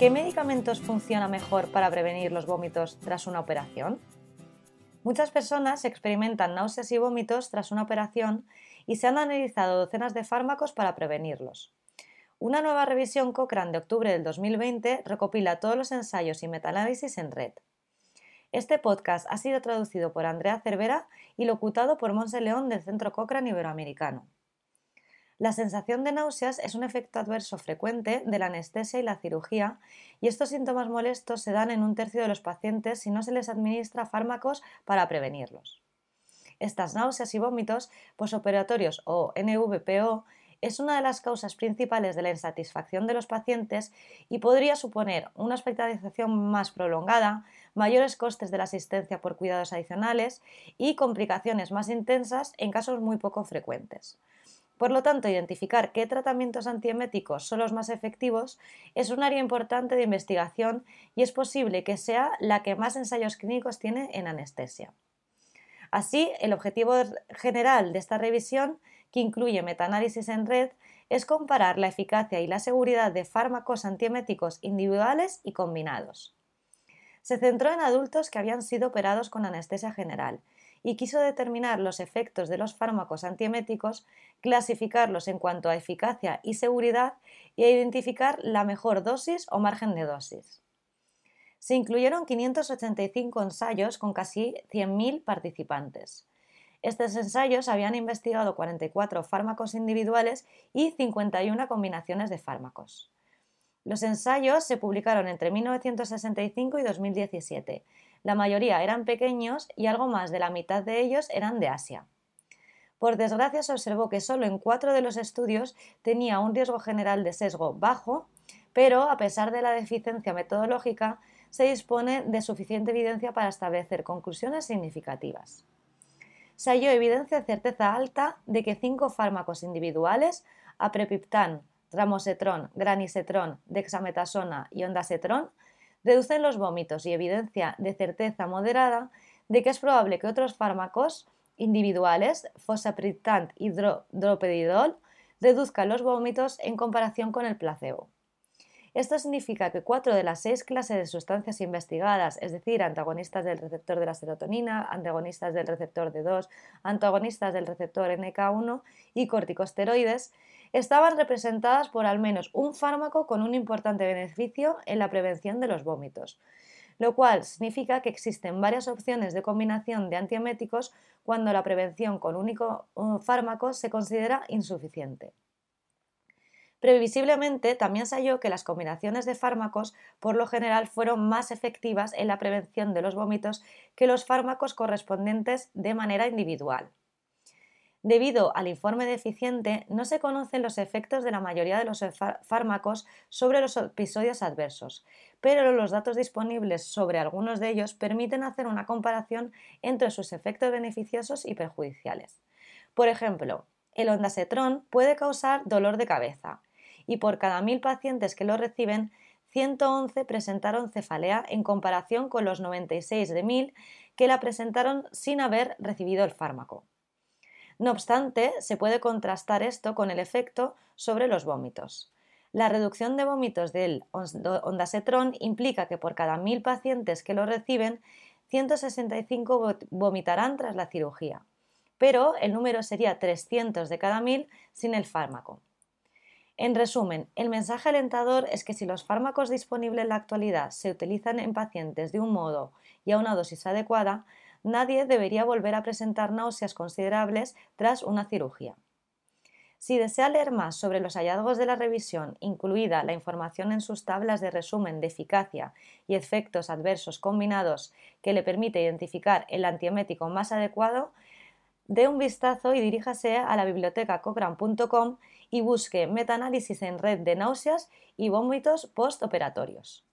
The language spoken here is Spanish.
¿Qué medicamentos funcionan mejor para prevenir los vómitos tras una operación? Muchas personas experimentan náuseas y vómitos tras una operación y se han analizado docenas de fármacos para prevenirlos. Una nueva revisión Cochrane de octubre del 2020 recopila todos los ensayos y metaanálisis en red. Este podcast ha sido traducido por Andrea Cervera y locutado por Monse León del Centro Cochrane Iberoamericano. La sensación de náuseas es un efecto adverso frecuente de la anestesia y la cirugía y estos síntomas molestos se dan en un tercio de los pacientes si no se les administra fármacos para prevenirlos. Estas náuseas y vómitos posoperatorios o NVPO es una de las causas principales de la insatisfacción de los pacientes y podría suponer una hospitalización más prolongada, mayores costes de la asistencia por cuidados adicionales y complicaciones más intensas en casos muy poco frecuentes. Por lo tanto, identificar qué tratamientos antieméticos son los más efectivos es un área importante de investigación y es posible que sea la que más ensayos clínicos tiene en anestesia. Así, el objetivo general de esta revisión, que incluye metaanálisis en red, es comparar la eficacia y la seguridad de fármacos antieméticos individuales y combinados. Se centró en adultos que habían sido operados con anestesia general y quiso determinar los efectos de los fármacos antieméticos, clasificarlos en cuanto a eficacia y seguridad y identificar la mejor dosis o margen de dosis. Se incluyeron 585 ensayos con casi 100.000 participantes. Estos ensayos habían investigado 44 fármacos individuales y 51 combinaciones de fármacos. Los ensayos se publicaron entre 1965 y 2017 la mayoría eran pequeños y algo más de la mitad de ellos eran de Asia. Por desgracia se observó que solo en cuatro de los estudios tenía un riesgo general de sesgo bajo, pero a pesar de la deficiencia metodológica, se dispone de suficiente evidencia para establecer conclusiones significativas. Se halló evidencia de certeza alta de que cinco fármacos individuales, aprepiptán, ramosetrón, granisetrón, dexametasona y ondasetrón, reducen los vómitos y evidencia de certeza moderada de que es probable que otros fármacos individuales, fosapriptant y dropedidol, reduzcan los vómitos en comparación con el placebo. Esto significa que cuatro de las seis clases de sustancias investigadas, es decir, antagonistas del receptor de la serotonina, antagonistas del receptor D2, antagonistas del receptor NK1 y corticosteroides, estaban representadas por al menos un fármaco con un importante beneficio en la prevención de los vómitos, lo cual significa que existen varias opciones de combinación de antieméticos cuando la prevención con único fármaco se considera insuficiente. Previsiblemente, también se halló que las combinaciones de fármacos por lo general fueron más efectivas en la prevención de los vómitos que los fármacos correspondientes de manera individual. Debido al informe deficiente, no se conocen los efectos de la mayoría de los fármacos sobre los episodios adversos, pero los datos disponibles sobre algunos de ellos permiten hacer una comparación entre sus efectos beneficiosos y perjudiciales. Por ejemplo, el ondasetrón puede causar dolor de cabeza y por cada mil pacientes que lo reciben, 111 presentaron cefalea en comparación con los 96 de mil que la presentaron sin haber recibido el fármaco. No obstante, se puede contrastar esto con el efecto sobre los vómitos. La reducción de vómitos del ondasetrón implica que por cada mil pacientes que lo reciben, 165 vomitarán tras la cirugía, pero el número sería 300 de cada mil sin el fármaco. En resumen, el mensaje alentador es que si los fármacos disponibles en la actualidad se utilizan en pacientes de un modo y a una dosis adecuada, nadie debería volver a presentar náuseas considerables tras una cirugía. Si desea leer más sobre los hallazgos de la revisión, incluida la información en sus tablas de resumen de eficacia y efectos adversos combinados que le permite identificar el antiemético más adecuado, dé un vistazo y diríjase a la biblioteca cochrane.com y busque metaanálisis en red de náuseas y vómitos postoperatorios.